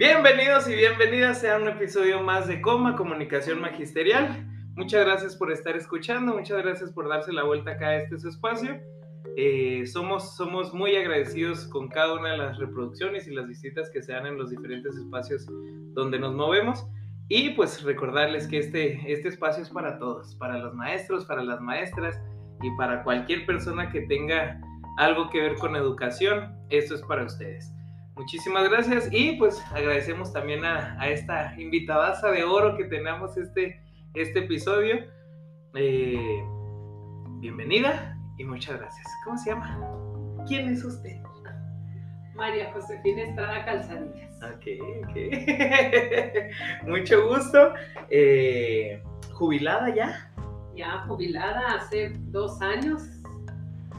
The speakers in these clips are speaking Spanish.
Bienvenidos y bienvenidas a un episodio más de Coma, Comunicación Magisterial. Muchas gracias por estar escuchando, muchas gracias por darse la vuelta acá a este espacio. Eh, somos, somos muy agradecidos con cada una de las reproducciones y las visitas que se dan en los diferentes espacios donde nos movemos. Y pues recordarles que este, este espacio es para todos, para los maestros, para las maestras y para cualquier persona que tenga algo que ver con educación. Esto es para ustedes. Muchísimas gracias y pues agradecemos también a, esta invitadaza de oro que tenemos este, este episodio. Eh, bienvenida y muchas gracias. ¿Cómo se llama? ¿Quién es usted? María Josefina Estrada Calzadillas. Ok, ok. Mucho gusto. Eh, ¿Jubilada ya? Ya, jubilada hace dos años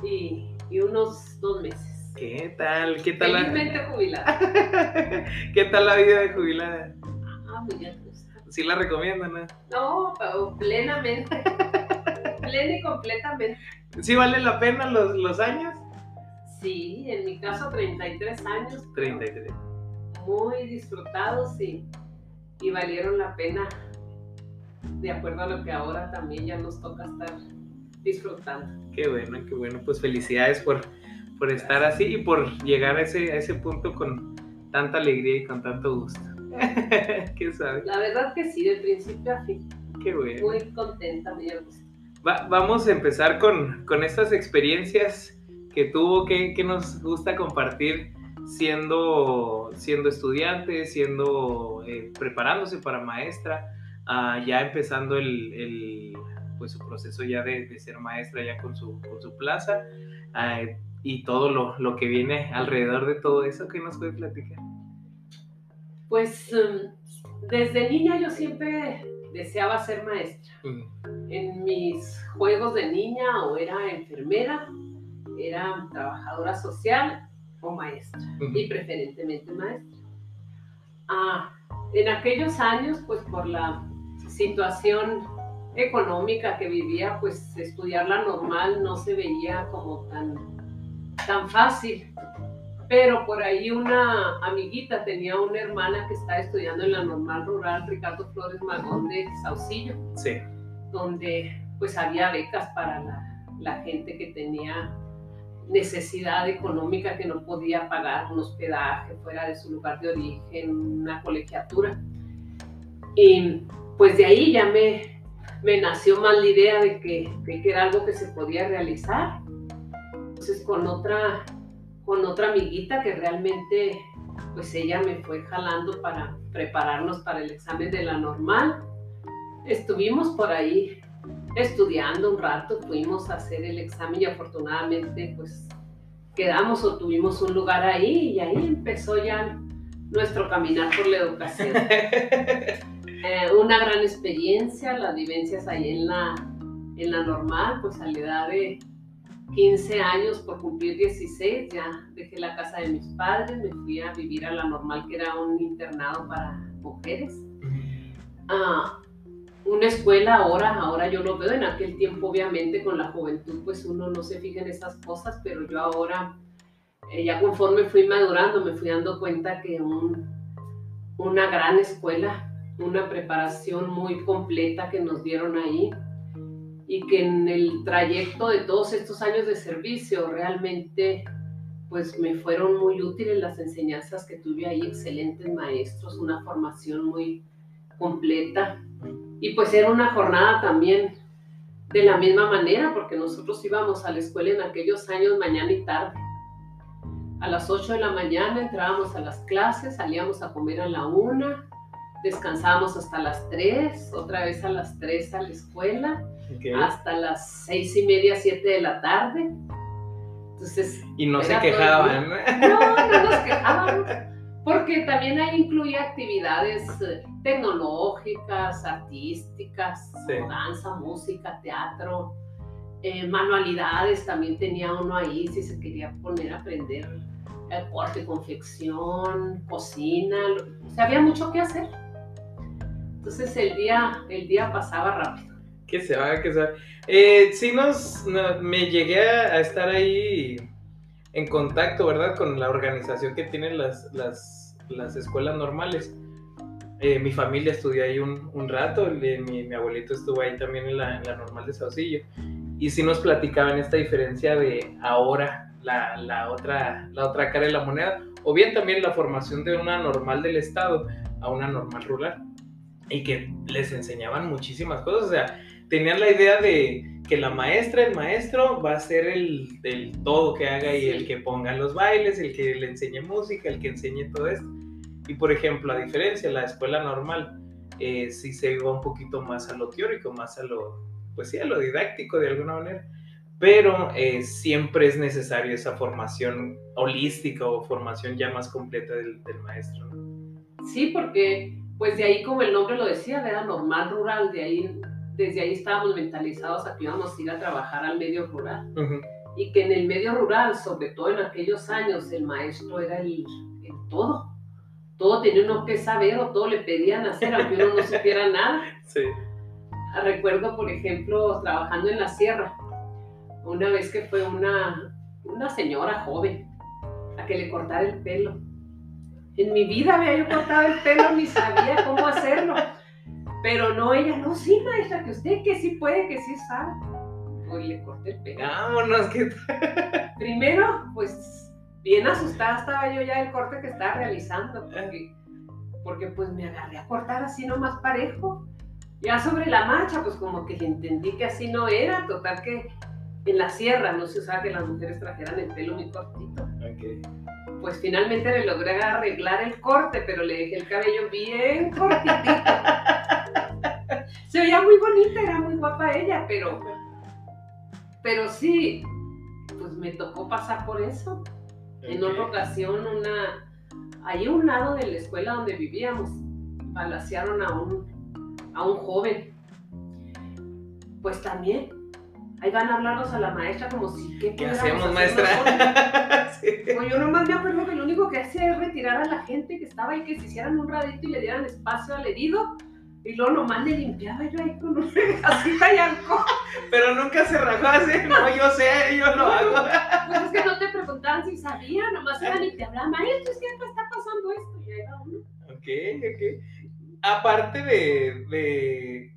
y, y unos dos meses. ¿Qué tal? ¿Qué tal la... jubilada. ¿Qué tal la vida de jubilada? Ah, muy bien. ¿Sí la recomiendan, no? No, pero plenamente. Plena y completamente. ¿Sí vale la pena los, los años? Sí, en mi caso 33 años. 33. Muy disfrutados y, y valieron la pena de acuerdo a lo que ahora también ya nos toca estar disfrutando. Qué bueno, qué bueno. Pues felicidades por por estar así y por llegar a ese, a ese punto con tanta alegría y con tanto gusto. ¿Qué sabes? La verdad que sí, de principio a fin. Qué bueno. Muy contenta, muy gusto. vamos a empezar con, con, estas experiencias que tuvo, que, que, nos gusta compartir siendo, siendo estudiante, siendo, eh, preparándose para maestra, uh, ya empezando el, el, pues, su proceso ya de, de, ser maestra ya con su, con su plaza. Uh, y todo lo, lo, que viene alrededor de todo eso que nos puede platicar? Pues em, desde niña yo siempre deseaba ser maestra. En mis juegos de niña o era enfermera, era trabajadora social o maestra y preferentemente maestra. Ah, en aquellos años, pues por la situación económica que vivía, pues estudiar la normal no se veía como tan tan fácil. Pero por ahí una amiguita tenía una hermana que estaba estudiando en la normal rural Ricardo Flores Magón de Saucillo. Sí. Donde pues había becas para la, la gente que tenía necesidad económica que no podía pagar un hospedaje fuera de su lugar de origen, una colegiatura. Y pues de ahí ya me, me nació más la idea de que, de que era algo que se podía realizar entonces con otra, con otra amiguita que realmente, pues ella me fue jalando para prepararnos para el examen de la normal. Estuvimos por ahí estudiando un rato, fuimos a hacer el examen y afortunadamente pues quedamos o tuvimos un lugar ahí y ahí empezó ya nuestro caminar por la educación. Eh, una gran experiencia, las vivencias ahí en la, en la normal, pues a la edad de 15 años por cumplir 16, ya dejé la casa de mis padres, me fui a vivir a la normal, que era un internado para mujeres. Ah, una escuela ahora, ahora yo lo veo, en aquel tiempo obviamente con la juventud pues uno no se fija en esas cosas, pero yo ahora, eh, ya conforme fui madurando, me fui dando cuenta que un, una gran escuela, una preparación muy completa que nos dieron ahí, y que en el trayecto de todos estos años de servicio realmente pues me fueron muy útiles las enseñanzas que tuve ahí, excelentes maestros, una formación muy completa y pues era una jornada también de la misma manera porque nosotros íbamos a la escuela en aquellos años mañana y tarde. A las 8 de la mañana entrábamos a las clases, salíamos a comer a la 1, descansábamos hasta las 3, otra vez a las 3 a la escuela, hasta las 6 y media, 7 de la tarde. Entonces, y no se quejaban. No, no nos quejábamos, porque también ahí incluía actividades eh, tecnológicas, artísticas, danza, música, teatro, eh, manualidades, también tenía uno ahí si se quería poner a aprender el corte, confección, cocina, o sea, había mucho que hacer. Entonces el día, el día pasaba rápido. Que se va, que se va. Eh, sí nos, me llegué a, estar ahí en contacto, ¿verdad? Con la organización que tienen las, las, las escuelas normales. Eh, mi familia estudió ahí un, un rato, mi, mi, abuelito estuvo ahí también en la, en la normal de Saucillo. Y sí nos platicaban esta diferencia de ahora, la, la, otra, la otra cara de la moneda, o bien también la formación de una normal del Estado a una normal rural y que les enseñaban muchísimas cosas. O sea, tenían la idea de que la maestra, el maestro, va a ser el, todo que haga y el que ponga los bailes, el que le enseñe música, el que enseñe todo esto. Y por ejemplo, a diferencia, la escuela normal eh, sí se iba un poquito más a lo teórico, más a lo, pues sí, a lo didáctico de alguna manera. Pero eh, siempre es necesario esa formación holística o formación ya más completa del, del maestro. Sí, porque pues de ahí, como el nombre lo decía, era normal rural, de ahí, desde ahí estábamos mentalizados a que íbamos a ir a trabajar al medio rural. Y que en el medio rural, sobre todo en aquellos años, el maestro era el, todo. Todo tenía uno que saber o todo le pedían hacer, aunque uno no supiera nada. Sí. Recuerdo, por ejemplo, trabajando en la sierra, una vez que fue una, una señora joven a que le cortara el pelo en mi vida había yo cortado el pelo ni sabía cómo hacerlo. Pero no, ella, no, sí, maestra, que usted que sí puede, que sí sabe. Pues le corté el pelo. Vámonos, que. Primero, pues bien asustada estaba yo ya del corte que estaba realizando, porque, porque pues me agarré a cortar así nomás parejo. Ya sobre la marcha, pues como que entendí que así no era, total que en la sierra no se usaba que las mujeres trajeran el pelo muy cortito. Okay pues finalmente le logré arreglar el corte, pero le dejé el cabello bien cortitito. Se veía muy bonita, era muy guapa ella, pero, pero sí, pues me tocó pasar por eso. En otra ocasión, una, ahí a un lado de la escuela donde vivíamos, balasearon a un, a un joven. Pues también ahí van a hablarnos a la maestra como si ¿qué, ¿Qué hacemos maestra? yo nomás me acuerdo que lo único que hacía es retirar a la gente que estaba ahí, que se hicieran un radito y le dieran espacio al herido. Y luego nomás le limpiaba yo ahí con una casita y alcohol. Pero nunca se rajó así, no, yo sé, yo lo hago. Pues es que no te preguntaban si sabía, nomás iban y te hablaban, maestro, es que está pasando esto. Y ahí era uno. Ok, ok. Aparte de, de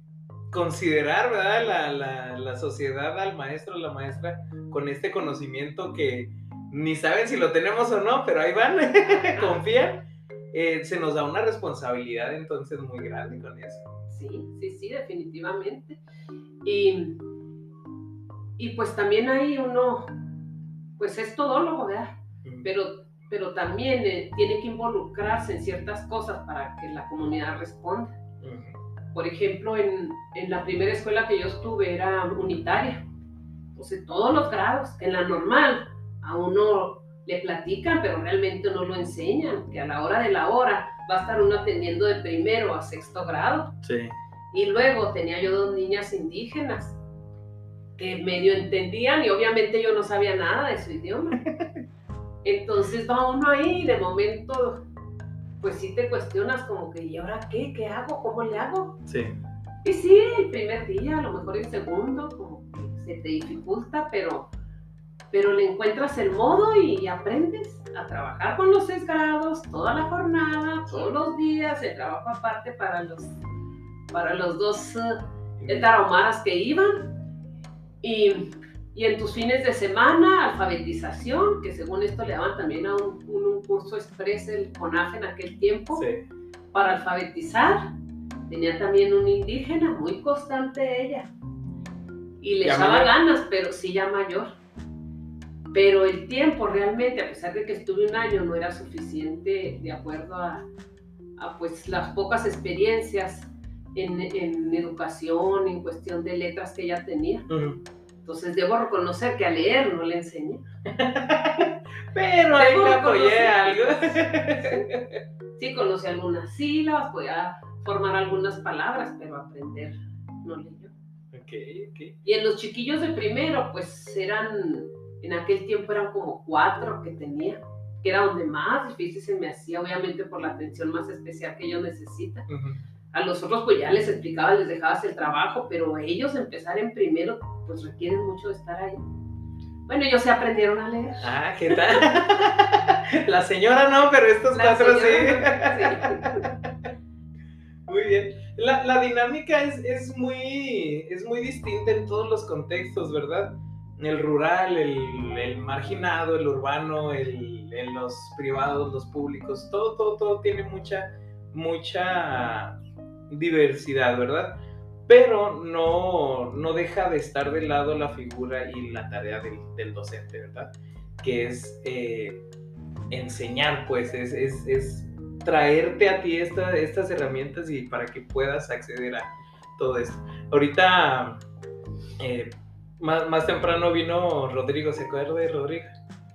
considerar, ¿verdad? La, la, la sociedad al maestro, la maestra, con este conocimiento que ni saben si lo tenemos o no, pero ahí van, confían. Eh, se nos da una responsabilidad entonces muy grande con eso. Sí, sí, sí, definitivamente. Y, y pues también hay uno, pues es todólogo, ¿verdad? Pero, pero también eh, tiene que involucrarse en ciertas cosas para que la comunidad responda. Por ejemplo, en, en, la primera escuela que yo estuve era unitaria. Entonces, todos los grados, en la normal, a uno le platican, pero realmente no lo enseñan, que a la hora de la hora va a estar uno atendiendo de primero a sexto grado. Sí. Y luego tenía yo dos niñas indígenas que medio entendían y obviamente yo no sabía nada de su idioma. Entonces va uno ahí de momento, pues sí te cuestionas como que, ¿y ahora qué? ¿Qué hago? ¿Cómo le hago? Sí. Y sí, el primer día, a lo mejor el segundo, como que se te dificulta, pero pero le encuentras el modo y aprendes a trabajar con los seis grados toda la jornada, todos los días, el trabajo aparte para los, para los dos uh, tarahumaras que iban. Y, y, en tus fines de semana, alfabetización, que según esto le daban también a un, un, curso express el CONAF en aquel tiempo, para alfabetizar. Tenía también un indígena, muy constante ella. Y le echaba ganas, pero sí ya mayor. Pero el tiempo realmente, a pesar de que estuve un año, no era suficiente de acuerdo a, a pues las pocas experiencias en, en, educación, en cuestión de letras que ella tenía. Entonces debo reconocer que a leer no le enseñé. Pero ahí le apoyé algo. Sí, conocí algunas sílabas, podía formar algunas palabras, pero aprender no leyó. Okay, okay. Y en los chiquillos de primero, pues eran, en aquel tiempo eran como cuatro que tenía, que era donde más difícil se me hacía, obviamente por la atención más especial que ellos necesitan. A los otros pues ya les explicaba, les dejabas el trabajo, pero ellos empezar en primero pues requieren mucho de estar ahí. Bueno, ellos se aprendieron a leer. Ah, ¿qué tal? La señora no, pero estos cuatro sí. muy bien. La, la dinámica es, es, muy, es muy distinta en todos los contextos, ¿verdad? El rural, el, el marginado, el urbano, el, los privados, los públicos, todo, todo, todo tiene mucha, mucha diversidad, ¿verdad? Pero no, no deja de estar de lado la figura y la tarea del, del docente, ¿verdad? Que es eh, enseñar, pues, es, es, es, traerte a ti esta, estas herramientas y para que puedas acceder a todo esto. Ahorita, eh, más, más, temprano vino Rodrigo, ¿se acuerda de Rodrigo?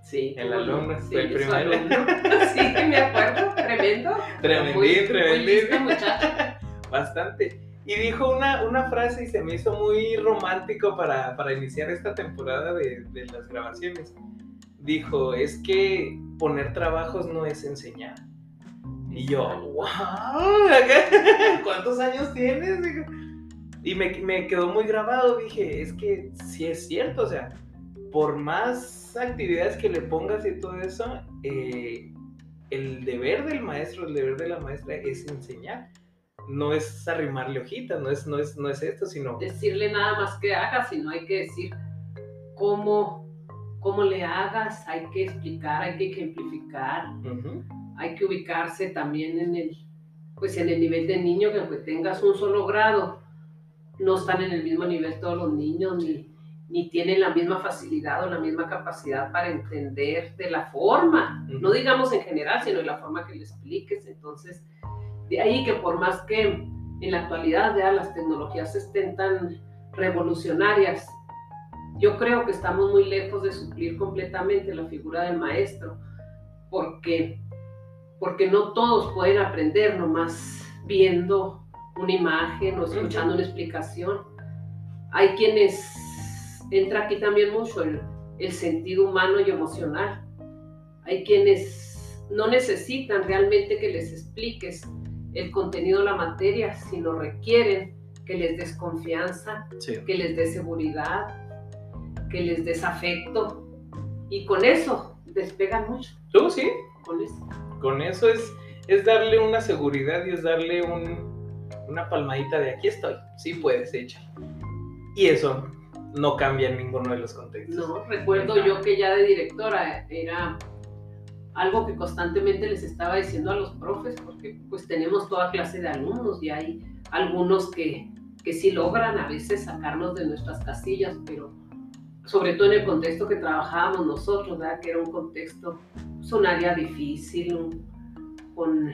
Sí. El alumno, fue el primero. Sí, me acuerdo, tremendo. Tremendín, tremendín. Bastante. Y dijo una, una frase y se me hizo muy romántico para, para iniciar esta temporada de, de, las grabaciones. Dijo, es que poner trabajos no es enseñar. Y yo, wow, ¿cuántos años tienes? Y me, me quedó muy grabado, dije, es que sí es cierto, o sea, por más actividades que le pongas y todo eso, eh, el deber del maestro, el deber de la maestra es enseñar. No es arrimarle hojitas, no es, no es, no es esto, sino... Decirle nada más que haga, sino hay que decir cómo, cómo le hagas, hay que explicar, hay que ejemplificar, hay que ubicarse también en el, pues en el nivel de niño, que aunque tengas un solo grado, no están en el mismo nivel todos los niños, ni, ni tienen la misma facilidad o la misma capacidad para entender de la forma, no digamos en general, sino de la forma que le expliques. Entonces, de ahí que por más que en la actualidad ya las tecnologías estén tan revolucionarias, yo creo que estamos muy lejos de suplir completamente la figura del maestro, porque, porque no todos pueden aprender nomás viendo una imagen o escuchando una explicación. Hay quienes entra aquí también mucho el, el sentido humano y emocional. Hay quienes no necesitan realmente que les expliques el contenido la materia, sino requieren que les des confianza, que les des seguridad, que les des afecto. Y con eso despegan mucho. ¿Tú sí? Con eso. Con eso es, es darle una seguridad y es darle un, una palmadita de aquí estoy, sí puedes, echa. Y eso no cambia en ninguno de los contextos. No, recuerdo yo que ya de directora era algo que constantemente les estaba diciendo a los profes, porque pues tenemos toda clase de alumnos y hay algunos que, que sí logran a veces sacarnos de nuestras casillas, pero sobre todo en el contexto que trabajábamos nosotros, ¿verdad? que era un contexto, es un área difícil, con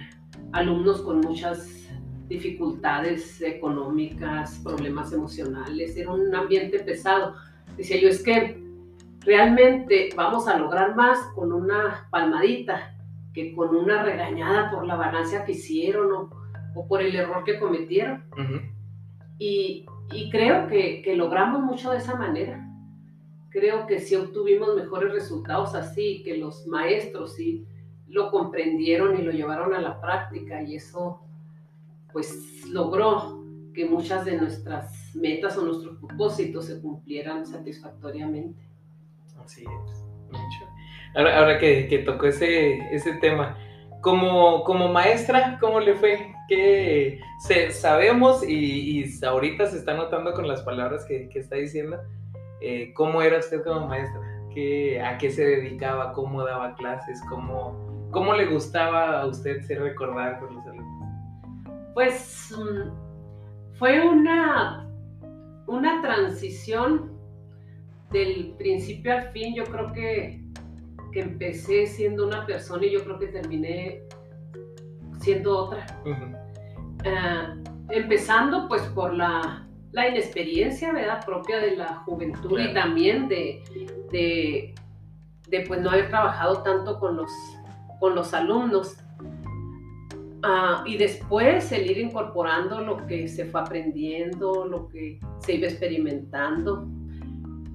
alumnos con muchas dificultades económicas, problemas emocionales, era un ambiente pesado. Decía yo, es que realmente vamos a lograr más con una palmadita que con una regañada por la vagancia que hicieron o, o por el error que cometieron. y, y, creo que, que, logramos mucho de esa manera. Creo que sí obtuvimos mejores resultados así, que los maestros sí lo comprendieron y lo llevaron a la práctica y eso pues logró que muchas de nuestras metas o nuestros propósitos se cumplieran satisfactoriamente. Así mucho. Ahora, ahora que, que, tocó ese, ese tema, como, como maestra, ¿cómo le fue? Que se, sabemos y, y, ahorita se está notando con las palabras que, que está diciendo, eh, ¿cómo era usted como maestra? ¿Qué, ¿A qué se dedicaba? ¿Cómo daba clases? ¿Cómo, cómo le gustaba a usted ser recordada por los alumnos? Pues mm, fue una, una transición del principio al fin. Yo creo que, que empecé siendo una persona y yo creo que terminé siendo otra. Ah, empezando pues por la, la, inexperiencia, ¿verdad? Propia de la juventud y también de, de, de, pues no haber trabajado tanto con los, con los alumnos. Ah, y después el ir incorporando lo que se fue aprendiendo, lo que se iba experimentando.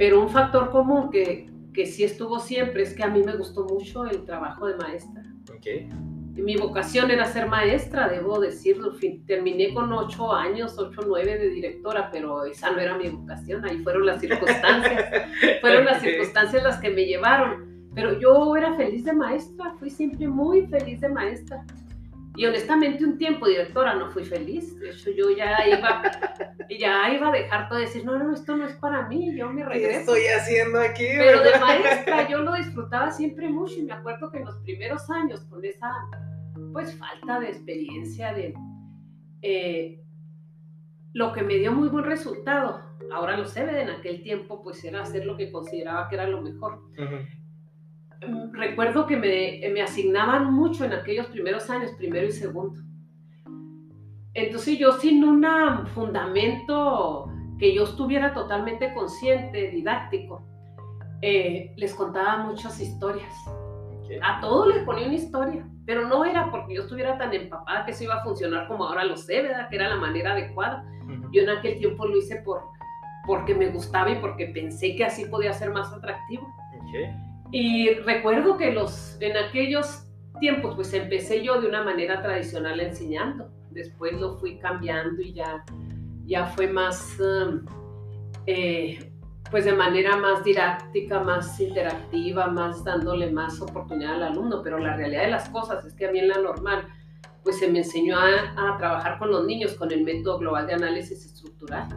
Pero un factor común que, que sí estuvo siempre es que a mí me gustó mucho el trabajo de maestra. Okay mi vocación era ser maestra, debo decirlo. Terminé con ocho años, ocho, nueve de directora, pero esa no era mi vocación, ahí fueron las circunstancias. fueron las circunstancias las que me llevaron. Pero yo era feliz de maestra, fui siempre muy feliz de maestra. Y honestamente un tiempo directora no fui feliz. De hecho, yo ya iba, ya iba a dejar todo de decir, no, no, esto no es para mí, yo me regreso. ¿Qué estoy haciendo aquí? Pero de maestra yo lo disfrutaba siempre mucho y me acuerdo que en los primeros años con esa, pues, falta de experiencia, de... Eh, lo que me dio muy buen resultado, ahora lo sé, en aquel tiempo pues era hacer lo que consideraba que era lo mejor recuerdo que me, asignaban mucho en aquellos primeros años, primero y segundo. Entonces yo sin un fundamento que yo estuviera totalmente consciente, didáctico, eh, les contaba muchas historias. A todos les ponía una historia, pero no era porque yo estuviera tan empapada que eso iba a funcionar como ahora lo sé, ¿verdad? Que era la manera adecuada. Yo en aquel tiempo lo hice por, porque me gustaba y porque pensé que así podía ser más atractivo. Y recuerdo que los, en aquellos tiempos, pues empecé yo de una manera tradicional enseñando. Después lo fui cambiando y ya, ya fue más, um, eh, pues de manera más didáctica, más interactiva, más dándole más oportunidad al alumno. Pero la realidad de las cosas es que a mí en la normal, pues se me enseñó a, a trabajar con los niños con el método global de análisis estructural,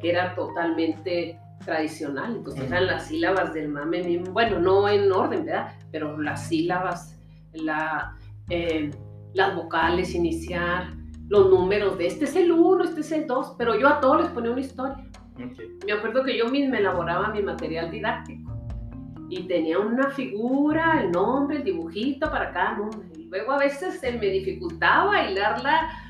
que era totalmente tradicional, entonces eran las sílabas del mame, bueno, no en orden, ¿verdad? Pero las sílabas, la, eh, las vocales, iniciar, los números de este es el 1, este es el 2, pero yo a todos les ponía una historia. Me acuerdo que yo misma elaboraba mi material didáctico y tenía una figura, el nombre, el dibujito para cada número. Y luego a veces se me dificultaba bailar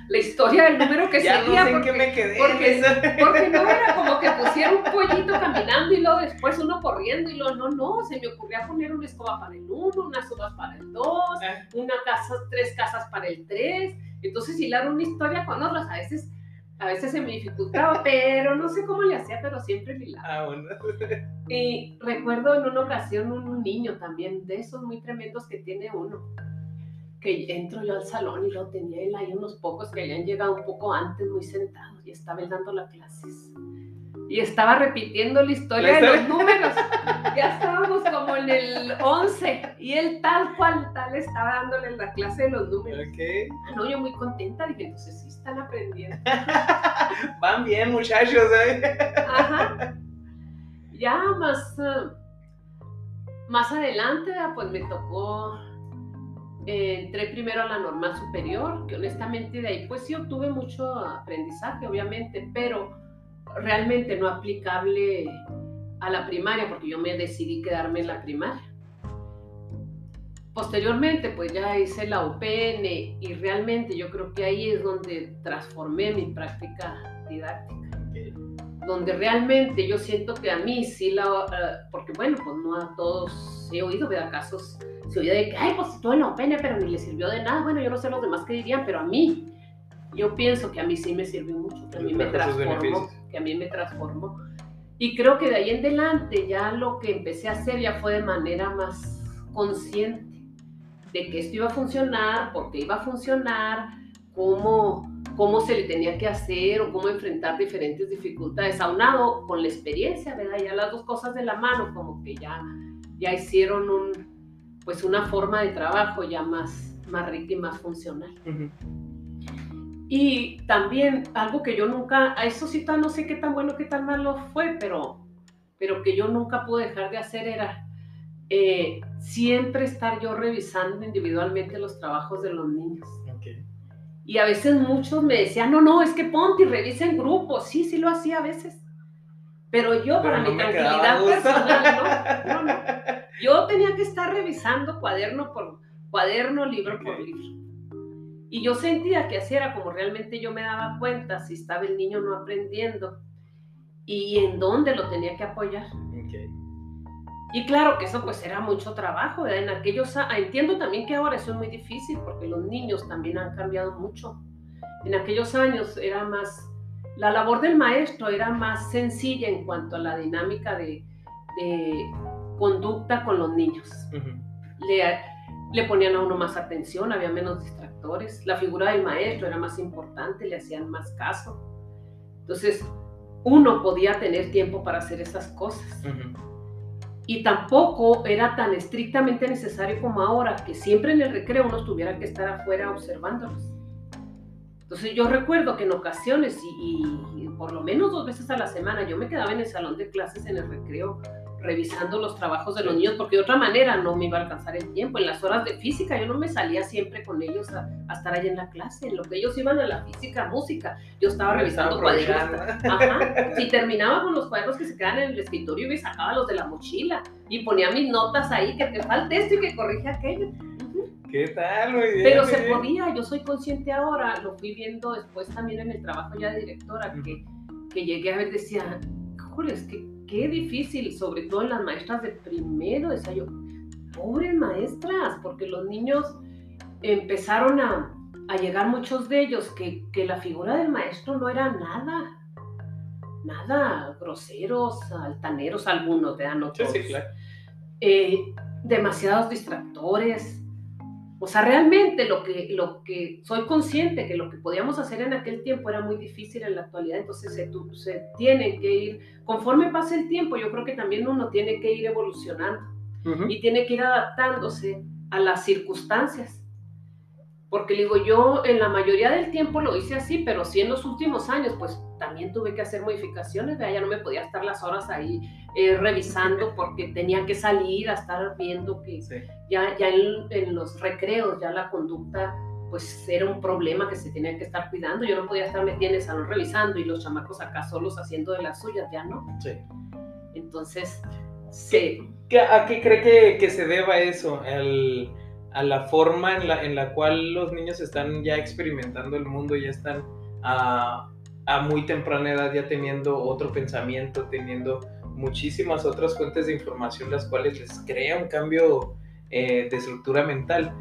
la historia del número que ya seguía. No sé porque, me quedé porque, no era como que pusiera un pollito caminando y luego después uno corriendo y luego no, no, se me ocurría poner una escoba para el uno, unas uvas para el dos, ah. una casa, tres casas para el tres. Entonces hilar una historia con otras, a veces, a veces se me dificultaba, pero no sé cómo le hacía, pero siempre hilaba. Ah, bueno. Y recuerdo en una ocasión un niño también, de esos muy tremendos que tiene uno que entro yo al salón y lo tenía él ahí unos pocos que habían llegado un poco antes, muy sentados, y estaba él dando las clases. Y estaba repitiendo la historia de los números. ya estábamos como en el 11, y él tal cual tal estaba dándole la clase de los números. Okay. Ah, no, yo muy contenta, dije, entonces sí están aprendiendo. Van bien, muchachos. ¿eh? Ajá. Ya más, eh, más adelante, pues me tocó entré primero a la normal superior, que honestamente de ahí pues sí obtuve mucho aprendizaje, obviamente, pero realmente no aplicable a la primaria, porque yo me decidí quedarme en la primaria. Posteriormente, pues ya hice la UPN y realmente yo creo que ahí es donde transformé mi práctica didáctica. Donde realmente yo siento que a mí sí la, eh, porque bueno, pues no a todos he oído, vea casos se oía de que, ay, pues estuvo en la pene, pero ni le sirvió de nada. Bueno, yo no sé los demás qué dirían, pero a mí, yo pienso que a mí sí me sirvió mucho, que a mí me transformó, que a mí me transformó. Y creo que de ahí en adelante ya lo que empecé a hacer ya fue de manera más consciente de que esto iba a funcionar, porque iba a funcionar, cómo, cómo se le tenía que hacer o cómo enfrentar diferentes dificultades, aunado con la experiencia, ¿verdad? Ya las dos cosas de la mano, como que ya, ya hicieron un, pues una forma de trabajo ya más, más rica y más funcional. Y también algo que yo nunca, a eso sí no sé qué tan bueno, qué tan malo fue, pero pero que yo nunca pude dejar de hacer era eh, siempre estar yo revisando individualmente los trabajos de los niños. Y a veces muchos me decían, no, no, es que ponte y revisa en grupo. Sí, sí lo hacía a veces. Pero yo, para mi tranquilidad personal, no, no, no. Yo tenía que estar revisando cuaderno por cuaderno, libro por libro. Y yo sentía que así era como realmente yo me daba cuenta si estaba el niño no aprendiendo y en dónde lo tenía que apoyar. Y claro que eso pues era mucho trabajo, en aquellos, entiendo también que ahora eso es muy difícil porque los niños también han cambiado mucho. En aquellos años era más, la labor del maestro era más sencilla en cuanto a la dinámica de, de conducta con los niños. le, le ponían a uno más atención, había menos distractores, la figura del maestro era más importante, le hacían más caso. Entonces, uno podía tener tiempo para hacer esas cosas. Y tampoco era tan estrictamente necesario como ahora, que siempre en el recreo uno tuviera que estar afuera observándolos. Entonces yo recuerdo que en ocasiones, y, por lo menos dos veces a la semana, yo me quedaba en el salón de clases en el recreo revisando los trabajos de los niños, porque de otra manera no me iba a alcanzar el tiempo. En las horas de física yo no me salía siempre con ellos a, estar ahí en la clase. En lo que ellos iban a la física, música, yo estaba revisando cuadernos. Ajá. Si terminaba con los cuadernos que se quedan en el escritorio, y sacaba los de la mochila y ponía mis notas ahí, que te falta esto y que corrige aquello. ¿Qué tal? Pero se podía, yo soy consciente ahora, lo fui viendo después también en el trabajo ya de directora, que, que llegué a ver, decía, es que qué difícil, sobre todo en las maestras de primero, decía yo, pobres maestras, porque los niños empezaron a, llegar muchos de ellos que, la figura del maestro no era nada, nada groseros, altaneros algunos, de no todos. Eh, demasiados distractores, o sea, realmente lo que, lo que soy consciente que lo que podíamos hacer en aquel tiempo era muy difícil en la actualidad, entonces se, se tiene que ir, conforme pase el tiempo, yo creo que también uno tiene que ir evolucionando y tiene que ir adaptándose a las circunstancias. Porque digo, yo en la mayoría del tiempo lo hice así, pero sí en los últimos años, pues también tuve que hacer modificaciones, ya no me podía estar las horas ahí eh, revisando porque tenía que salir a estar viendo que ya, ya en, los recreos ya la conducta pues era un problema que se tenía que estar cuidando, yo no podía estar metida en el salón revisando y los chamacos acá solos haciendo de las suyas, ya no. Sí. Entonces, sí. ¿A qué cree que, que se deba eso? El, a la forma en la, en la cual los niños están ya experimentando el mundo, ya están a, a muy temprana edad ya teniendo otro pensamiento, teniendo muchísimas otras fuentes de información, las cuales les crea un cambio eh, de estructura mental,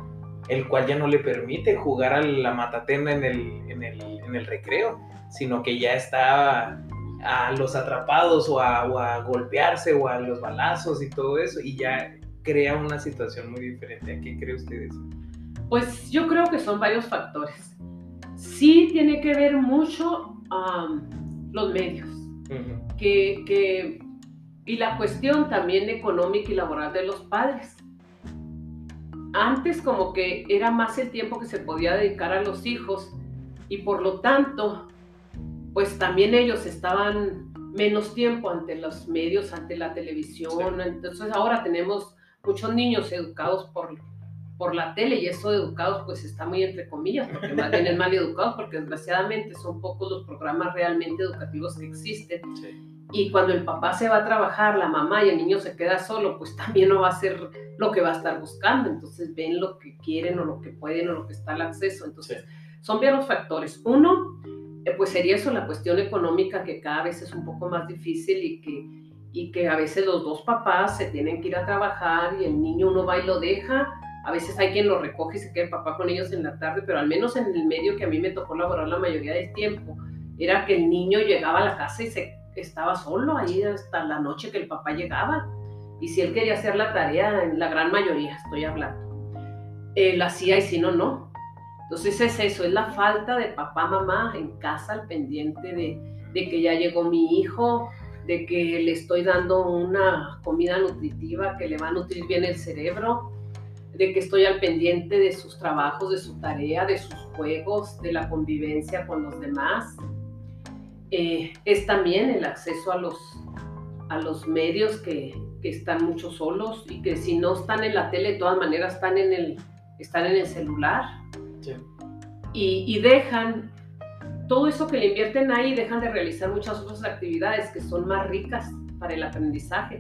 el cual ya no le permite jugar a la matatena en el, en el, en el recreo, sino que ya está a los atrapados o a, o a, golpearse o a los balazos y todo eso, y ya crea una situación muy diferente. ¿A qué cree usted eso? Pues yo creo que son varios factores. Sí tiene que ver mucho los medios, que, que, y la cuestión también económica y laboral de los padres. Antes como que era más el tiempo que se podía dedicar a los hijos y por lo tanto, pues también ellos estaban menos tiempo ante los medios, ante la televisión. Entonces ahora tenemos muchos niños educados por por la tele y eso de educados pues está muy entre comillas, porque más bien es mal educados, porque desgraciadamente son pocos los programas realmente educativos que existen. Y cuando el papá se va a trabajar, la mamá y el niño se queda solo, pues también no va a ser lo que va a estar buscando. Entonces ven lo que quieren o lo que pueden o lo que está al acceso. Entonces son varios factores. Uno, eh, pues sería eso, la cuestión económica que cada vez es un poco más difícil y que, y que a veces los dos papás se tienen que ir a trabajar y el niño uno va y lo deja a veces hay quien lo recoge y se queda el papá con ellos en la tarde, pero al menos en el medio que a mí me tocó laborar la mayoría del tiempo, era que el niño llegaba a la casa y se estaba solo ahí hasta la noche que el papá llegaba. Y si él quería hacer la tarea, en la gran mayoría estoy hablando, él hacía y si no, no. Entonces es eso, es la falta de papá, mamá en casa al pendiente de, de que ya llegó mi hijo, de que le estoy dando una comida nutritiva que le va a nutrir bien el cerebro, de que estoy al pendiente de sus trabajos, de su tarea, de sus juegos, de la convivencia con los demás. Eh, es también el acceso a los, a los medios que, que, están mucho solos y que si no están en la tele, de todas maneras están en el, están en el celular. Y, y, dejan todo eso que le invierten ahí, dejan de realizar muchas otras actividades que son más ricas para el aprendizaje,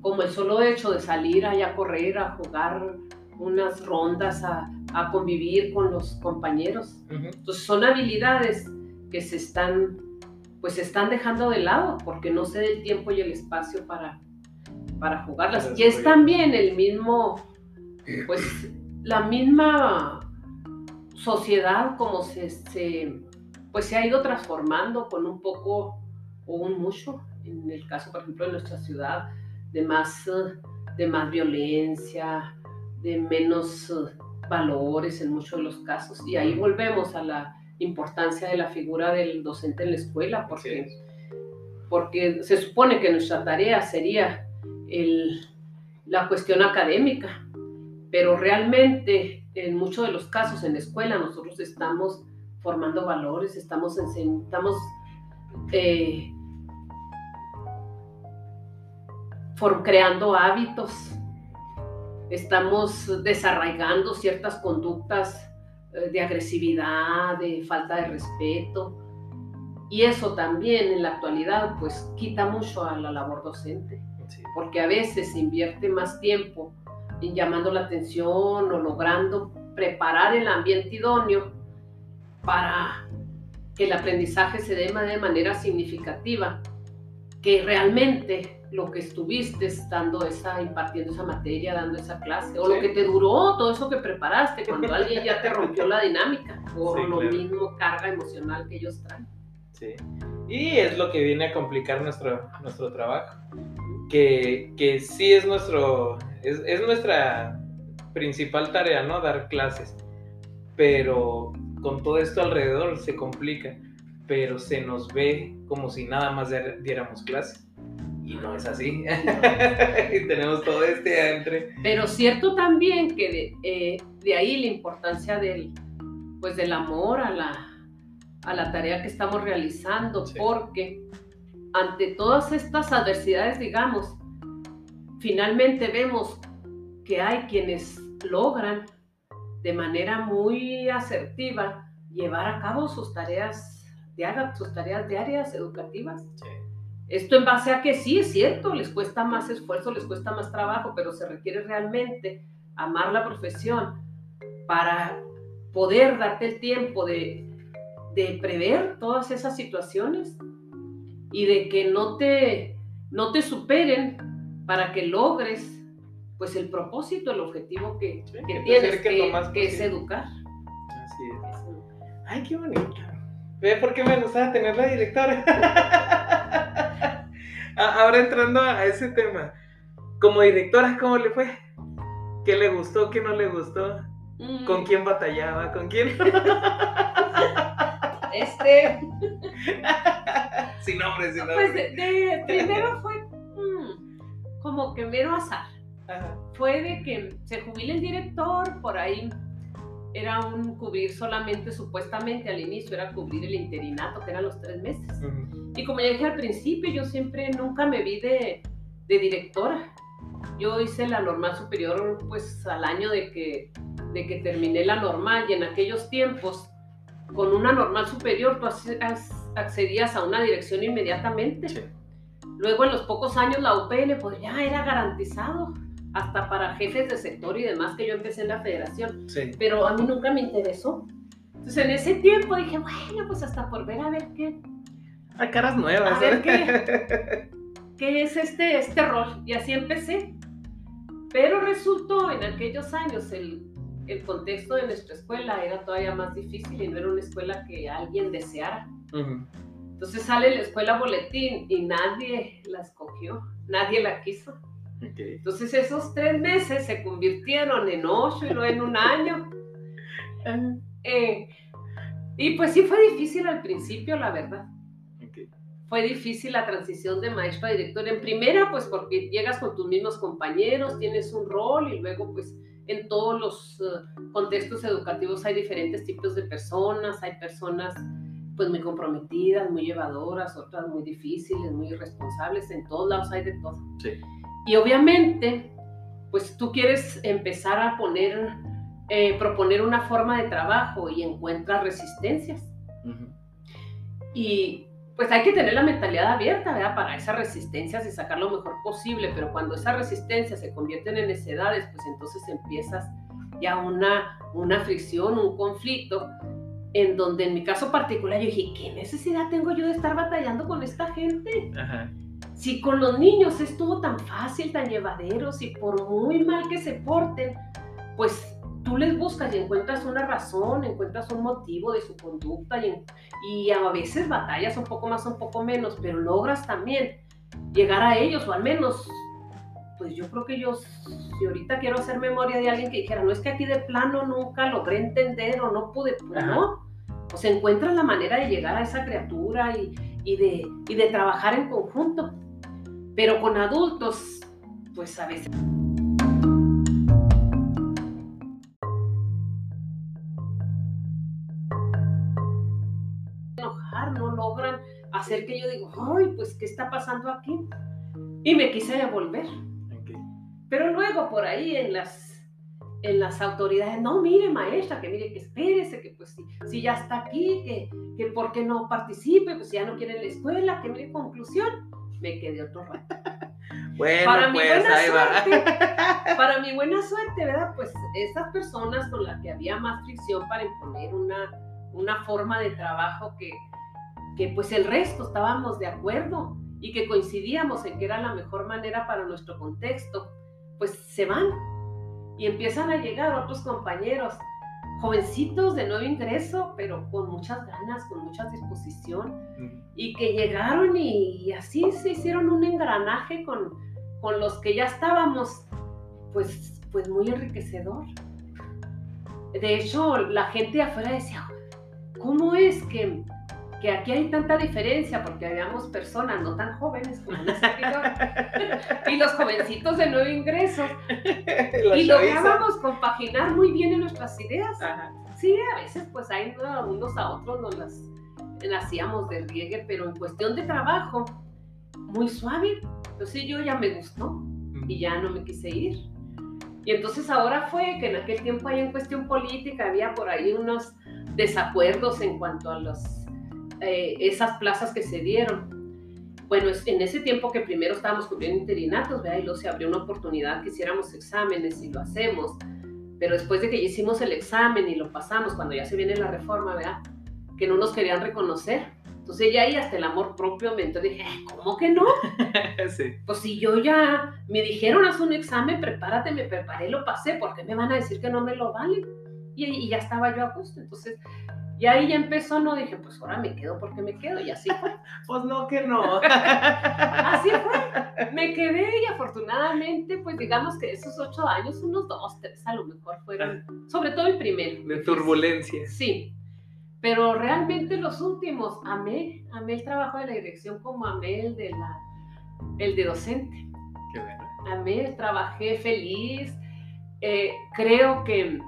como el solo hecho de salir allá a correr, a jugar unas rondas, a, a convivir con los compañeros. Entonces son habilidades que se están pues se están dejando de lado porque no se da el tiempo y el espacio para, para jugarlas. Y es también el mismo, pues la misma sociedad como se, se, pues se ha ido transformando con un poco o un mucho, en el caso por ejemplo de nuestra ciudad, de más, de más violencia, de menos valores en muchos de los casos. Y ahí volvemos a la importancia de la figura del docente en la escuela, porque, porque se supone que nuestra tarea sería el, la cuestión académica, pero realmente en muchos de los casos en la escuela nosotros estamos formando valores, estamos, estamos eh, creando hábitos, estamos desarraigando ciertas conductas de agresividad, de falta de respeto. Y eso también en la actualidad pues quita mucho a la labor docente, porque a veces se invierte más tiempo en llamando la atención o logrando preparar el ambiente idóneo para que el aprendizaje se dé de manera significativa, que realmente lo que estuviste dando esa, impartiendo esa materia, dando esa clase, o lo que te duró, todo eso que preparaste, cuando alguien ya te rompió la dinámica, o lo mismo carga emocional que ellos traen. Sí. Y es lo que viene a complicar nuestro, nuestro trabajo, que, que sí es, nuestro, es, es nuestra principal tarea, ¿no? Dar clases, pero con todo esto alrededor se complica, pero se nos ve como si nada más diéramos clases y no es así. y tenemos todo este entre. Pero cierto también que de, eh, de, ahí la importancia del, pues del amor a la, a la tarea que estamos realizando, porque ante todas estas adversidades, digamos, finalmente vemos que hay quienes logran de manera muy asertiva llevar a cabo sus tareas, sus tareas diarias educativas. Sí esto en base a que sí, es cierto, les cuesta más esfuerzo, les cuesta más trabajo, pero se requiere realmente amar la profesión para poder darte el tiempo de, de prever todas esas situaciones y de que no te, no te superen para que logres pues el propósito, el objetivo que, que, tienes, que, es educar. Así es. Ay, qué bonito. Ve por qué me gustaba tener la directora. Ahora entrando a ese tema, como directora, ¿cómo le fue? ¿Qué le gustó? ¿Qué no le gustó? ¿Con mm. quién batallaba? ¿Con quién? este. sin nombre, sin nombre. Pues primero fue mm, como que mero azar. Fue de que se jubile el director, por ahí era un cubrir solamente, supuestamente al inicio, era cubrir el interinato, que eran los tres meses. Y como ya dije al principio, yo siempre nunca me vi de, de, directora. Yo hice la normal superior pues al año de que, de que terminé la normal y en aquellos tiempos, con una normal superior, tú accedías a una dirección inmediatamente. Luego en los pocos años la UPN pues ya era garantizado hasta para jefes de sector y demás que yo empecé en la federación. Pero a mí nunca me interesó. Entonces en ese tiempo dije, bueno, pues hasta por ver a ver qué. Hay caras nuevas. A ver qué, qué es este, este rol. Y así empecé. Pero resultó en aquellos años el, el contexto de nuestra escuela era todavía más difícil y no era una escuela que alguien deseara. Entonces sale la escuela boletín y nadie la escogió, nadie la quiso. Entonces esos tres meses se convirtieron en ocho y no en un año. Eh, y pues sí fue difícil al principio, la verdad. Fue difícil la transición de maestro a director. En primera, pues porque llegas con tus mismos compañeros, tienes un rol y luego pues en todos los eh, contextos educativos hay diferentes tipos de personas, hay personas pues muy comprometidas, muy llevadoras, otras muy difíciles, muy irresponsables, en todos lados hay de todo. Sí. Y obviamente, pues tú quieres empezar a poner, eh, proponer una forma de trabajo y encuentras resistencias. Y pues hay que tener la mentalidad abierta, ¿verdad? Para esas resistencias y sacar lo mejor posible, pero cuando esas resistencias se convierten en necedades, pues entonces empiezas ya una, una fricción, un conflicto, en donde en mi caso particular yo dije, ¿qué necesidad tengo yo de estar batallando con esta gente? Si con los niños estuvo tan fácil, tan llevadero, si por muy mal que se porten, pues tú les buscas y encuentras una razón, encuentras un motivo de su conducta y, y, a veces batallas un poco más, un poco menos, pero logras también llegar a ellos o al menos, pues yo creo que yo, si ahorita quiero hacer memoria de alguien que dijera, no es que aquí de plano nunca logré entender o no pude, pues no, pues encuentras la manera de llegar a esa criatura y, y, de, y de trabajar en conjunto, pero con adultos, pues a veces... hacer que yo digo, ay, pues, ¿qué está pasando aquí? Y me quise devolver. Pero luego por ahí en las, en las autoridades, no, mire maestra, que mire que espérese, que pues si, ya está aquí, que, que por qué no participe, pues ya no quiere la escuela, que mire conclusión, me quedé otro rato. Bueno, para mi pues, buena suerte, para mi buena suerte, ¿verdad? Pues esas personas con las que había más fricción para imponer una, una forma de trabajo que, que pues el resto estábamos de acuerdo y que coincidíamos en que era la mejor manera para nuestro contexto, pues se van y empiezan a llegar otros compañeros, jovencitos de nuevo ingreso, pero con muchas ganas, con mucha disposición, y que llegaron y, así se hicieron un engranaje con, con los que ya estábamos, pues, pues muy enriquecedor. De hecho, la gente afuera decía, ¿cómo es que que aquí hay tanta diferencia porque habíamos personas no tan jóvenes como una y los jovencitos de nuevo ingreso y lográbamos compaginar muy bien en nuestras ideas. Sí, a veces pues hay unos a otros nos las hacíamos de riegue, pero en cuestión de trabajo, muy suave. Entonces yo ya me gustó y ya no me quise ir. Y entonces ahora fue que en aquel tiempo ahí en cuestión política había por ahí unos desacuerdos en cuanto a los eh, esas plazas que se dieron. Bueno, en ese tiempo que primero estábamos cubriendo interinatos, ¿verdad? y luego se abrió una oportunidad que hiciéramos exámenes y lo hacemos, pero después de que ya hicimos el examen y lo pasamos, cuando ya se viene la reforma, ¿verdad? que no nos querían reconocer. Entonces ya ahí hasta el amor propio me entró dije, ¿cómo que no? Pues si yo ya me dijeron, haz un examen, prepárate, me preparé, lo pasé, ¿por qué me van a decir que no me lo valen? Y, y ya estaba yo a gusto. Entonces y ahí ya empezó, no dije, pues ahora me quedo porque me quedo, y así fue. pues no, que no. así fue. Me quedé y afortunadamente, pues digamos que esos ocho años, unos dos, tres a lo mejor fueron, ah. sobre todo el primero. De turbulencia. Sí. Pero realmente los últimos, amé, amé el trabajo de la dirección como amé el de la, el de docente. Qué bueno. Amé, trabajé feliz. Eh, creo que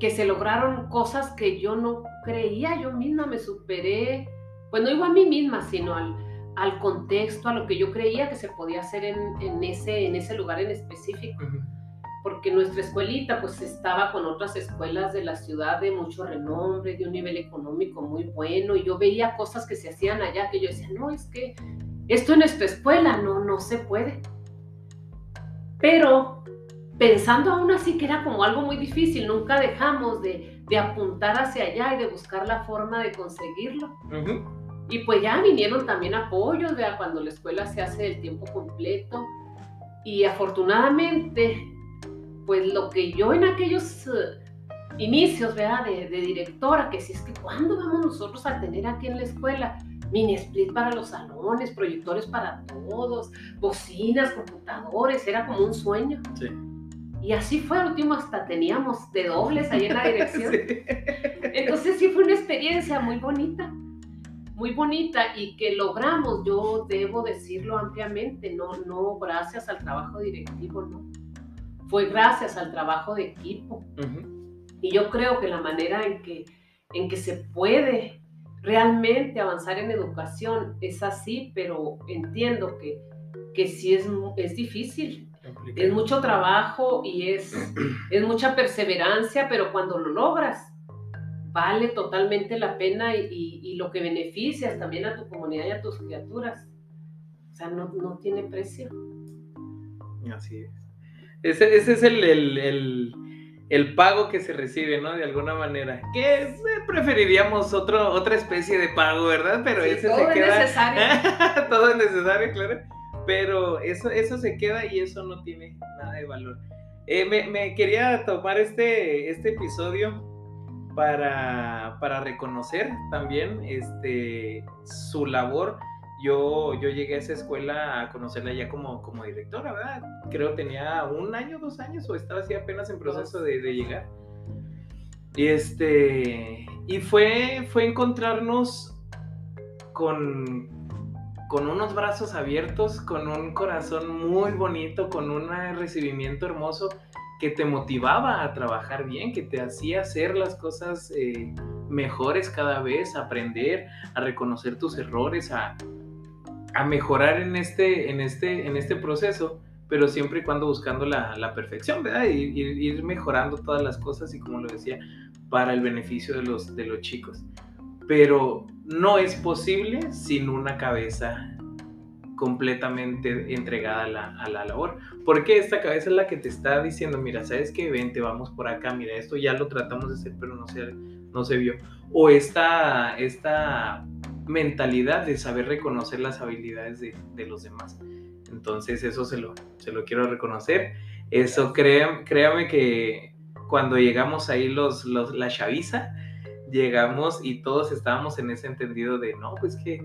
que se lograron cosas que yo no creía, yo misma me superé, pues no digo a mí misma, sino al, al contexto, a lo que yo creía que se podía hacer en, en ese, en ese lugar en específico. Porque nuestra escuelita pues estaba con otras escuelas de la ciudad de mucho renombre, de un nivel económico muy bueno, y yo veía cosas que se hacían allá que yo decía, no, es que esto en nuestra escuela no, no se puede. Pero pensando aún así que era como algo muy difícil, nunca dejamos de, de apuntar hacia allá y de buscar la forma de conseguirlo. Y pues ya vinieron también apoyos, vea, cuando la escuela se hace del tiempo completo. Y afortunadamente, pues lo que yo en aquellos eh, inicios, vea, de, de, directora, que si es que cuándo vamos nosotros a tener aquí en la escuela mini split para los salones, proyectores para todos, bocinas, computadores, era como un sueño. Sí. Y así fue, al último hasta teníamos de dobles ahí en la dirección. Entonces sí fue una experiencia muy bonita, muy bonita y que logramos, yo debo decirlo ampliamente, no, no gracias al trabajo directivo, no. Fue gracias al trabajo de equipo. Y yo creo que la manera en que, en que se puede realmente avanzar en educación es así, pero entiendo que, que sí es, es difícil. Es mucho trabajo y es, es mucha perseverancia, pero cuando lo logras, vale totalmente la pena y, y, lo que beneficias también a tu comunidad y a tus criaturas. O sea, no, no tiene precio. Así es. Ese, ese es el, el el pago que se recibe, ¿no? De alguna manera. Que eh, preferiríamos otro, otra especie de pago, ¿verdad? Pero ese todo se queda. Es necesario. todo es necesario, claro. Pero eso, eso se queda y eso no tiene nada de valor. Eh, me, quería tomar este, este episodio para, para reconocer también este, su labor yo, yo llegué a esa escuela a conocerla ya como, como directora, ¿verdad? Creo tenía un año, dos años, o estaba así apenas en proceso de, llegar. Y este. Y fue, fue encontrarnos con, con unos brazos abiertos, con un corazón muy bonito, con un recibimiento hermoso que te motivaba a trabajar bien, que te hacía hacer las cosas eh, mejores cada vez, aprender, a reconocer tus errores, a, mejorar en este, este, en este proceso, pero siempre y cuando buscando la, perfección, ¿verdad? Y, ir mejorando todas las cosas y como lo decía, para el beneficio de los chicos. Pero no es posible sin una cabeza completamente entregada a la, a la, labor. Porque esta cabeza es la que te está diciendo, mira, ¿sabes qué? Vente, vamos por acá, mira, esto ya lo tratamos de hacer, pero no se, no se vio. O esta, esta mentalidad de saber reconocer las habilidades de, los demás. Entonces eso se lo, se lo quiero reconocer. Eso créame, que cuando llegamos ahí los, los, la chaviza, llegamos y todos estábamos en ese entendido de, no, pues que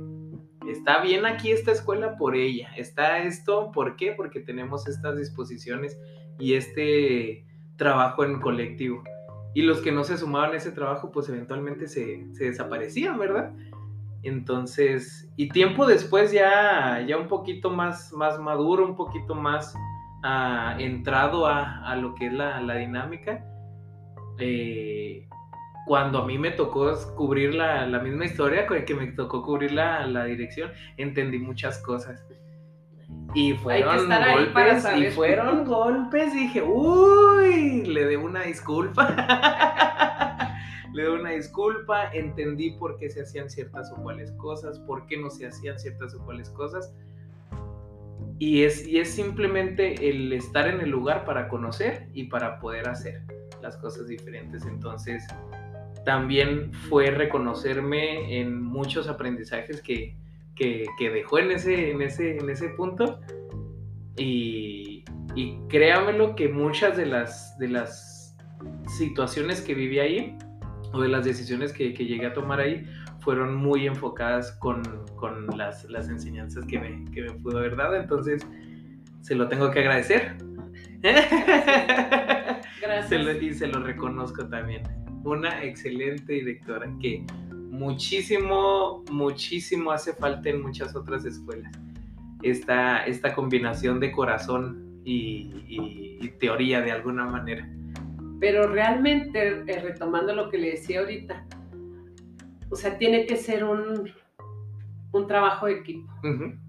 está bien aquí esta escuela por ella, está esto, ¿por qué? Porque tenemos estas disposiciones y este trabajo en colectivo. Y los que no se sumaban a ese trabajo, pues eventualmente se, se desaparecían, ¿verdad? Entonces, y tiempo después ya, ya un poquito más, más maduro, un poquito más uh, entrado a, a, lo que es la, la dinámica, eh, cuando a mí me tocó cubrir la, la, misma historia, que me tocó cubrir la, la dirección, entendí muchas cosas. Y fueron golpes, y fueron golpes, dije, uy, le debo una disculpa. le doy una disculpa, entendí por qué se hacían ciertas o cuales cosas, por qué no se hacían ciertas o cuales cosas. Y es, y es simplemente el estar en el lugar para conocer y para poder hacer las cosas diferentes. Entonces, también fue reconocerme en muchos aprendizajes que, que, dejó en ese, en, ese, en ese punto. Y, y créamelo que muchas de las, de las situaciones que viví ahí o de las decisiones que, que, llegué a tomar ahí fueron muy enfocadas con, con las, las, enseñanzas que me, que me pudo haber dado. Entonces, se lo tengo que agradecer. Gracias. y se lo reconozco también. Una excelente directora que muchísimo, muchísimo hace falta en muchas otras escuelas. Esta, esta combinación de corazón y, y, y teoría de alguna manera. Pero realmente, eh, retomando lo que le decía ahorita, o sea, tiene que ser un, un trabajo de equipo.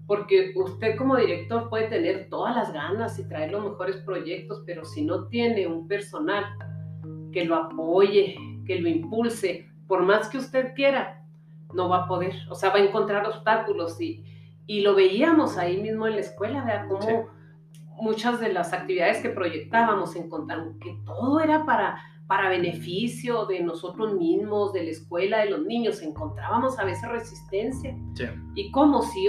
Porque usted como director puede tener todas las ganas y traer los mejores proyectos, pero si no tiene un personal que lo apoye, que lo impulse, por más que usted quiera, no va a poder. O sea, va a encontrar obstáculos y, y lo veíamos ahí mismo en la escuela, ¿verdad? Cómo muchas de las actividades que proyectábamos encontraron que todo era para, para beneficio de nosotros mismos, de la escuela, de los niños. Encontrábamos a veces resistencia. Y como si,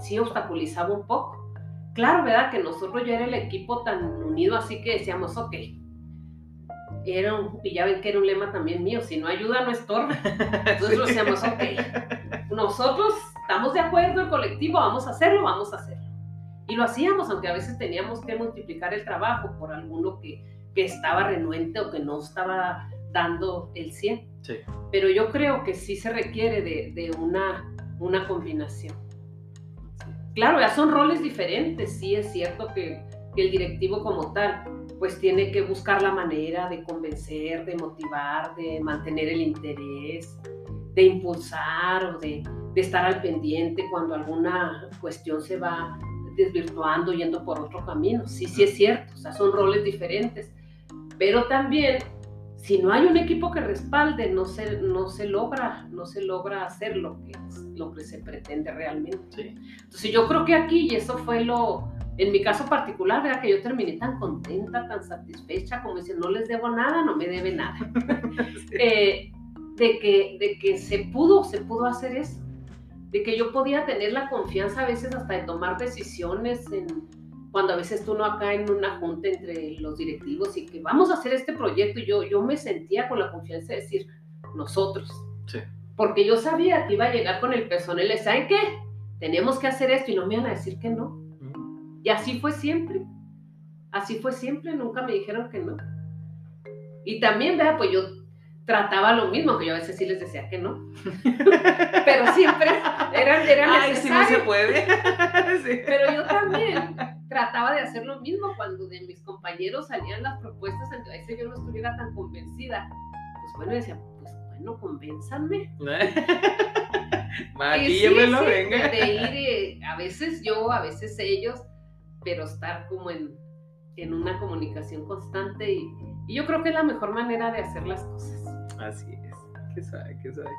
si obstaculizaba un poco. Claro, ¿verdad? Que nosotros ya era el equipo tan unido, así que decíamos, ok. Era y ya ven que era un lema también mío, si no ayuda no estorba. Entonces decíamos, ok, nosotros estamos de acuerdo, el colectivo, vamos a hacerlo, vamos a hacerlo. Y lo hacíamos, aunque a veces teníamos que multiplicar el trabajo por alguno que, que estaba renuente o que no estaba dando el 100. Sí. Pero yo creo que sí se requiere de, de una, una combinación. Claro, ya son roles diferentes, sí es cierto que, que el directivo como tal, pues tiene que buscar la manera de convencer, de motivar, de mantener el interés, de impulsar o de, de estar al pendiente cuando alguna cuestión se va desvirtuando, yendo por otro camino. Sí, sí es cierto, o sea, son roles diferentes, pero también si no hay un equipo que respalde, no se, no se logra, no se logra hacer lo que, lo que se pretende realmente. Entonces yo creo que aquí, y eso fue lo, en mi caso particular, era que yo terminé tan contenta, tan satisfecha, como dice, no les debo nada, no me debe nada. Eh, de, que, de que se pudo, se pudo hacer eso. De que yo podía tener la confianza a veces hasta de tomar decisiones en, cuando a veces tú no acá en una junta entre los directivos y que vamos a hacer este proyecto, yo, yo me sentía con la confianza de decir, nosotros. Sí. Porque yo sabía que iba a llegar con el personal, ¿saben qué? Tenemos que hacer esto y no me iban a decir que no. Y así fue siempre. Así fue siempre, nunca me dijeron que no. Y también, vea, pues yo trataba lo mismo, que yo a veces sí les decía que no. Pero siempre eran, eran Ay, si no se puede. Pero yo también trataba de hacer lo mismo cuando de mis compañeros salían las propuestas, a veces yo no estuviera tan convencida. Pues bueno, decía, pues bueno, convénzanme. Maquíllemelo, sí, venga. De ir, eh, a veces yo, a veces ellos, pero estar como en, en una comunicación constante y, y, yo creo que es la mejor manera de hacer las cosas. Así es, qué sabe, qué sabe.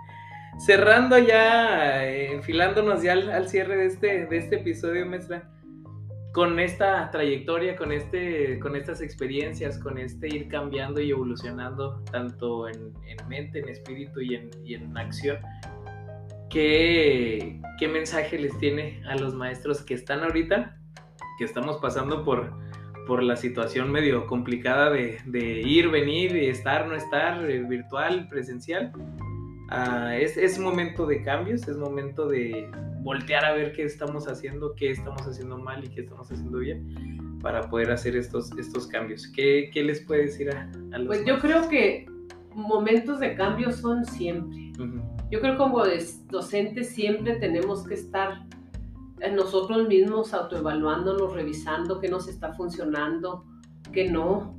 Cerrando ya, eh, enfilándonos ya al, al, cierre de este, de este episodio, maestra con esta trayectoria, con, este, con estas experiencias, con este ir cambiando y evolucionando tanto en, mente, en espíritu y en, y en acción, ¿qué, ¿qué, mensaje les tiene a los maestros que están ahorita, que estamos pasando por, por la situación medio complicada de, de ir, venir, estar, no estar, eh, virtual, presencial? Ah, es, es momento de cambios, es momento de, voltear a ver qué estamos haciendo, qué estamos haciendo mal y qué estamos haciendo bien para poder hacer estos, estos cambios. ¿Qué, qué les puede decir a, los Pues yo creo que momentos de cambio son siempre. Yo creo que como docentes siempre tenemos que estar nosotros mismos autoevaluándonos, revisando qué nos está funcionando, qué no.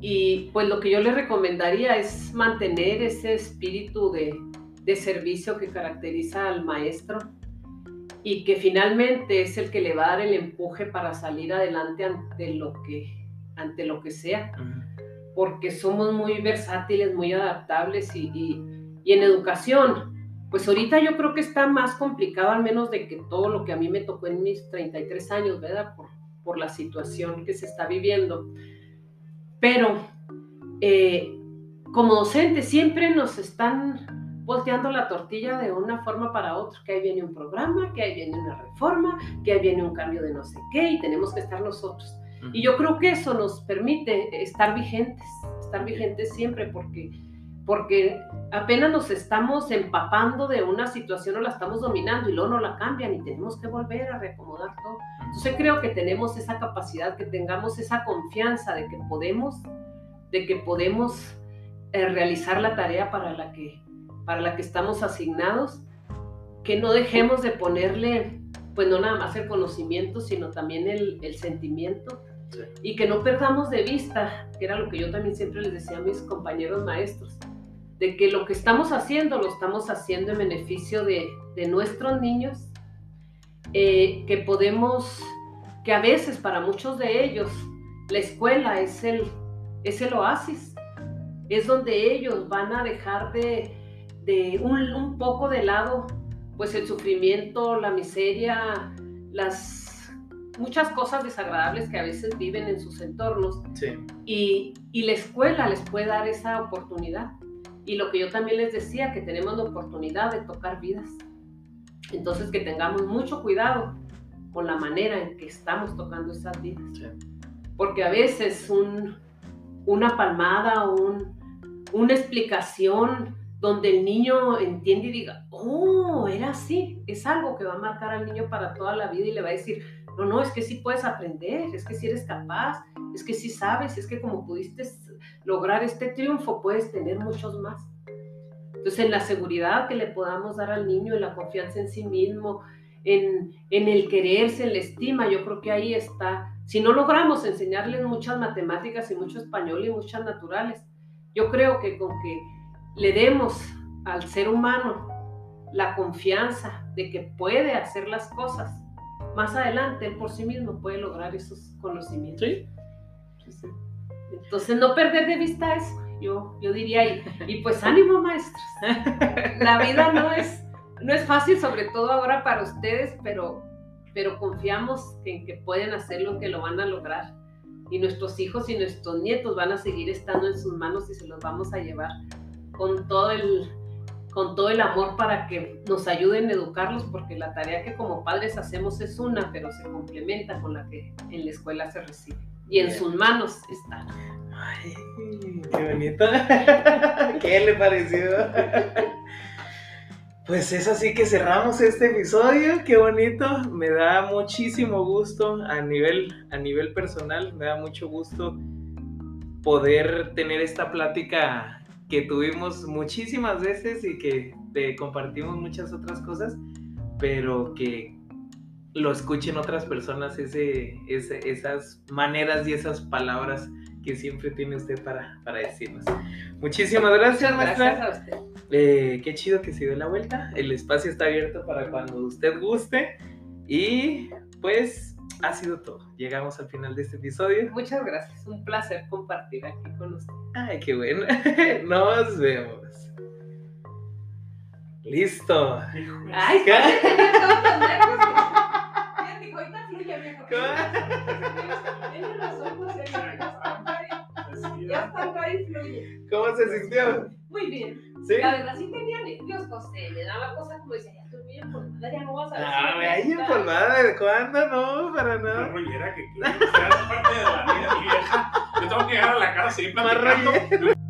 Y pues lo que yo les recomendaría es mantener ese espíritu de, de servicio que caracteriza al maestro y que finalmente es el que le va a dar el empuje para salir adelante ante lo que, ante lo que sea, porque somos muy versátiles, muy adaptables y, y, en educación, pues ahorita yo creo que está más complicado al menos de que todo lo que a mí me tocó en mis 33 años, ¿verdad? Por, por la situación que se está viviendo. Pero eh, como docentes siempre nos están volteando la tortilla de una forma para otra, que ahí viene un programa, que ahí viene una reforma, que ahí viene un cambio de no sé qué y tenemos que estar nosotros. Y yo creo que eso nos permite estar vigentes, estar vigentes siempre porque porque apenas nos estamos empapando de una situación o la estamos dominando y luego no la cambian y tenemos que volver a reacomodar todo. Entonces creo que tenemos esa capacidad, que tengamos esa confianza de que podemos, de que podemos eh, realizar la tarea para la que para la que estamos asignados, que no dejemos de ponerle, pues no nada más el conocimiento, sino también el, el sentimiento, y que no perdamos de vista, que era lo que yo también siempre les decía a mis compañeros maestros, de que lo que estamos haciendo lo estamos haciendo en beneficio de, de nuestros niños, eh, que podemos, que a veces para muchos de ellos la escuela es el, es el oasis, es donde ellos van a dejar de, de un, poco de lado, pues el sufrimiento, la miseria, las muchas cosas desagradables que a veces viven en sus entornos. Y, y la escuela les puede dar esa oportunidad. Y lo que yo también les decía, que tenemos la oportunidad de tocar vidas. Entonces que tengamos mucho cuidado con la manera en que estamos tocando esas vidas. Porque a veces un, una palmada, un, una explicación donde el niño entiende y diga, oh, era así, es algo que va a marcar al niño para toda la vida y le va a decir, no, no, es que sí puedes aprender, es que sí eres capaz, es que sí sabes, es que como pudiste lograr este triunfo, puedes tener muchos más. Entonces, en la seguridad que le podamos dar al niño, en la confianza en sí mismo, en, en el quererse, en la estima, yo creo que ahí está. Si no logramos enseñarles muchas matemáticas y mucho español y muchas naturales, yo creo que con que le demos al ser humano la confianza de que puede hacer las cosas, más adelante él por sí mismo puede lograr esos conocimientos. Sí. Entonces no perder de vista eso, yo, yo diría, y, y pues ánimo maestros. La vida no es, no es fácil, sobre todo ahora para ustedes, pero, pero confiamos en que pueden hacerlo, que lo van a lograr. Y nuestros hijos y nuestros nietos van a seguir estando en sus manos y se los vamos a llevar con todo el, con todo el amor para que nos ayuden a educarlos, porque la tarea que como padres hacemos es una, pero se complementa con la que en la escuela se recibe. Y en sus manos está. Ay, qué bonito. ¿Qué le pareció? Pues es así que cerramos este episodio, qué bonito, me da muchísimo gusto a nivel, a nivel personal, me da mucho gusto poder tener esta plática que tuvimos muchísimas veces y que te compartimos muchas otras cosas, pero que lo escuchen otras personas, ese, esas maneras y esas palabras que siempre tiene usted para, para decirnos. Muchísimas gracias, Gracias a usted. Eh, qué chido que se dio la vuelta. El espacio está abierto para cuando usted guste. Y pues ha sido todo. Llegamos al final de este episodio. Muchas gracias. Un placer compartir aquí con usted. Ay, qué bueno. Nos vemos. Listo. Ay, fluye, viejo. Razón, José. Ya está ahí. Ya está ahí, fluye. ¿Cómo se sintió? Muy bien. ¿Sí? La verdad sí tenía nervios, José. Me daba cosa como decía, ya estoy muy empolvada, ya no vas a decir. Ah, me hay nada. empolvada. ¿De cuándo? No, para La nada. rollera que quiero. O sea, es parte de la vida, mi vieja. Yo tengo que llegar a la casa y ir Más platicando.